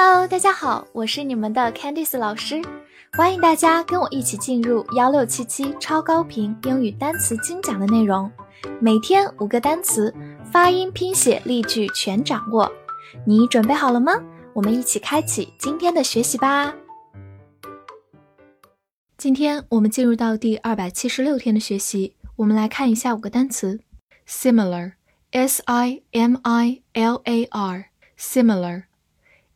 Hello，大家好，我是你们的 Candice 老师，欢迎大家跟我一起进入幺六七七超高频英语单词精讲的内容，每天五个单词，发音、拼写、例句全掌握，你准备好了吗？我们一起开启今天的学习吧。今天我们进入到第二百七十六天的学习，我们来看一下五个单词：similar，s i m i l a r，similar。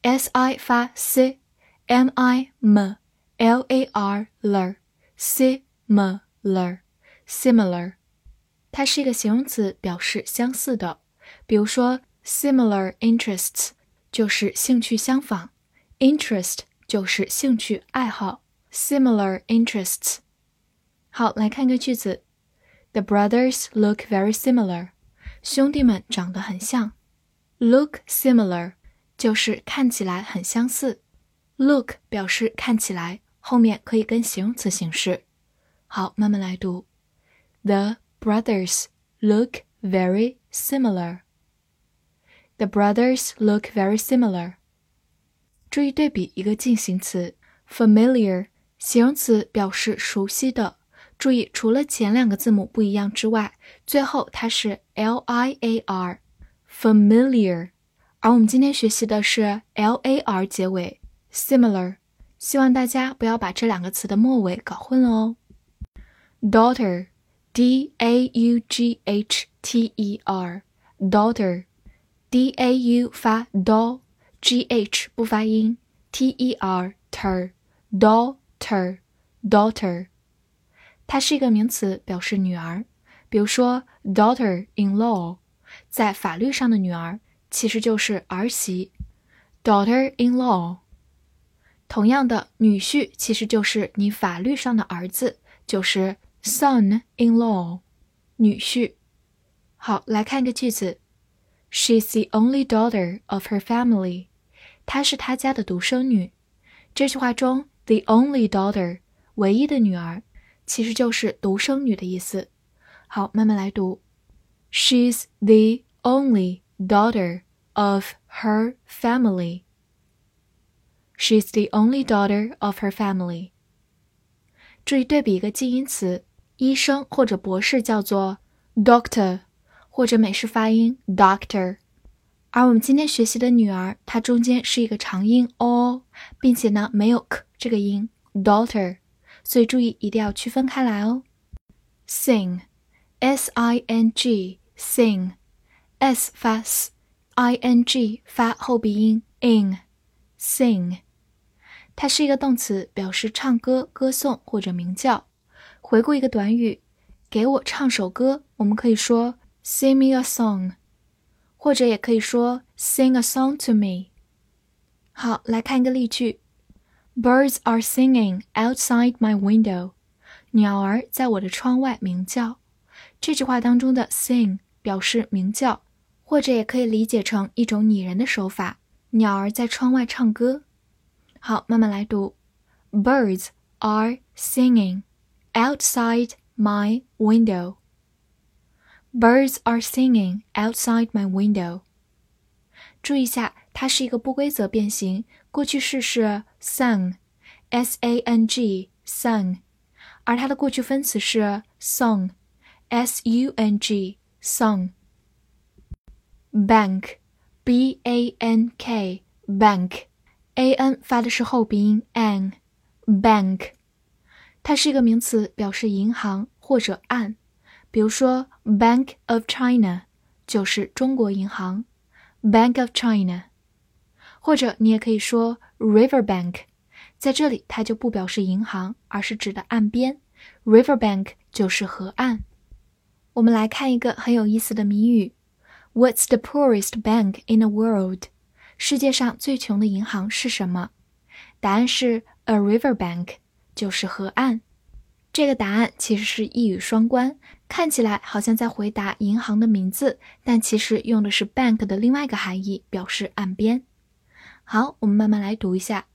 s i 发 c，m i m l a r l，similar，similar，它是一个形容词，表示相似的。比如说，similar interests 就是兴趣相仿，interest 就是兴趣爱好，similar interests。好，来看个句子：The brothers look very similar。兄弟们长得很像，look similar。 就是看起来很相似，look 表示看起来，后面可以跟形容词形式。好，慢慢来读。The brothers look very similar. The brothers look very similar. 注意对比一个进行词，familiar 形容词表示熟悉的。注意，除了前两个字母不一样之外，最后它是 l i a r，familiar。而我们今天学习的是 l a r 结尾，similar，希望大家不要把这两个词的末尾搞混了哦。daughter，d a u g h t e r，daughter，d a u 发 do，g h 不发音，t e r ter，daughter，daughter，它是一个名词，表示女儿。比如说 daughter-in-law，在法律上的女儿。 其实就是儿媳，daughter-in-law。同样的，女婿其实就是你法律上的儿子，就是 son-in-law，女婿。好，来看一个句子：She's the only daughter of her family。她是她家的独生女。这句话中，the only daughter，唯一的女儿，其实就是独生女的意思。好，慢慢来读：She's the only。daughter of her family. She's the only daughter of her family. 注意对比一个近义词，医生或者博士叫做 doctor，或者美式发音 doctor。而我们今天学习的女儿，它中间是一个长音 o，并且呢没有 k 这个音 daughter，所以注意一定要区分开来哦。sing，s i n g，sing。 S 发 s，i n g 发后鼻音，ing sing，它是一个动词，表示唱歌、歌颂或者鸣叫。回顾一个短语，给我唱首歌，我们可以说 sing me a song，或者也可以说 sing a song to me。好，来看一个例句：Birds are singing outside my window。鸟儿在我的窗外鸣叫。这句话当中的 sing 表示鸣叫。或者也可以理解成一种拟人的手法，鸟儿在窗外唱歌。好，慢慢来读：Birds are singing outside my window. Birds are singing outside my window. 注意一下，它是一个不规则变形，过去式是 sung，s a n g，sung，而它的过去分词是 song，s u n g，song。Bank, b a n k, bank, a n 发的是后鼻音 n. bank，它是一个名词，表示银行或者岸。比如说，Bank of China 就是中国银行，Bank of China，或者你也可以说 River Bank，在这里它就不表示银行，而是指的岸边，River Bank 就是河岸。我们来看一个很有意思的谜语。What's the poorest bank in the world？世界上最穷的银行是什么？答案是 a river bank，就是河岸。这个答案其实是一语双关，看起来好像在回答银行的名字，但其实用的是 bank 的另外一个含义，表示岸边。好，我们慢慢来读一下。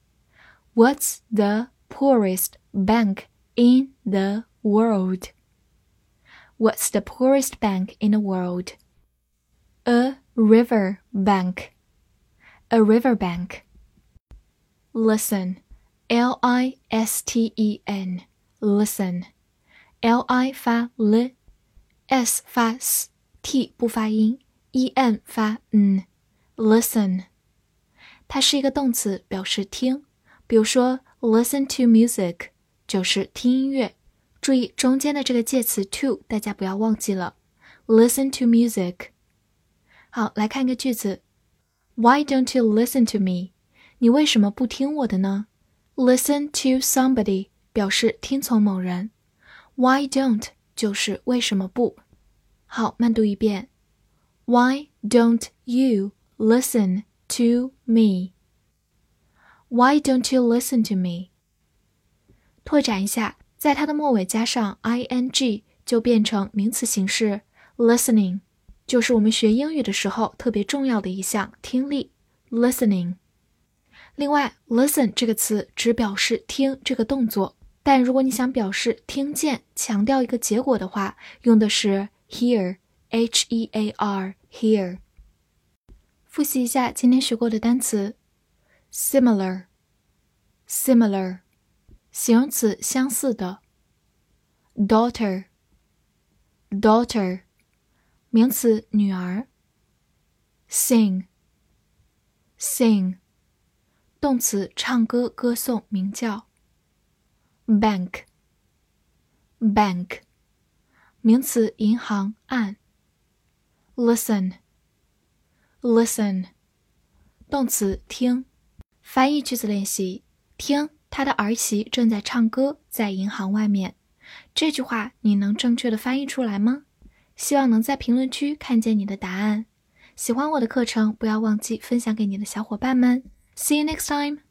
What's the poorest bank in the world？What's the poorest bank in the world？world？a river bank, a river bank. listen，l i s t e n，listen，l i 发 l，s 发 s，t 不发音，e n 发 n，listen。它是一个动词，表示听。比如说，listen to music 就是听音乐。注意中间的这个介词 to，大家不要忘记了。Listen to music。 好，来看一个句子：Why don't you listen to me？你为什么不听我的呢？Listen to somebody 表示听从某人。Why don't 就是为什么不？好，慢读一遍。Why don't you listen to me? Why don't you listen to me? 拓展一下，在它的末尾加上 ing 就变成名词形式 listening，就是我们学英语的时候特别重要的一项听力 listening。另外，listen 这个词只表示听这个动作，但如果你想表示听见，强调一个结果的话，用的是 hear，h e a r hear。复习一下今天学过的单词：similar，similar，形容词相似的；daughter，daughter，名词女儿；sing，sing。动词唱歌、歌颂、鸣叫。bank，bank，名词银行、按。listen，listen，动词听。翻译句子练习：听，他的儿媳正在唱歌，在银行外面。这句话你能正确的翻译出来吗？希望能在评论区看见你的答案。喜欢我的课程，不要忘记分享给你的小伙伴们。See you next time.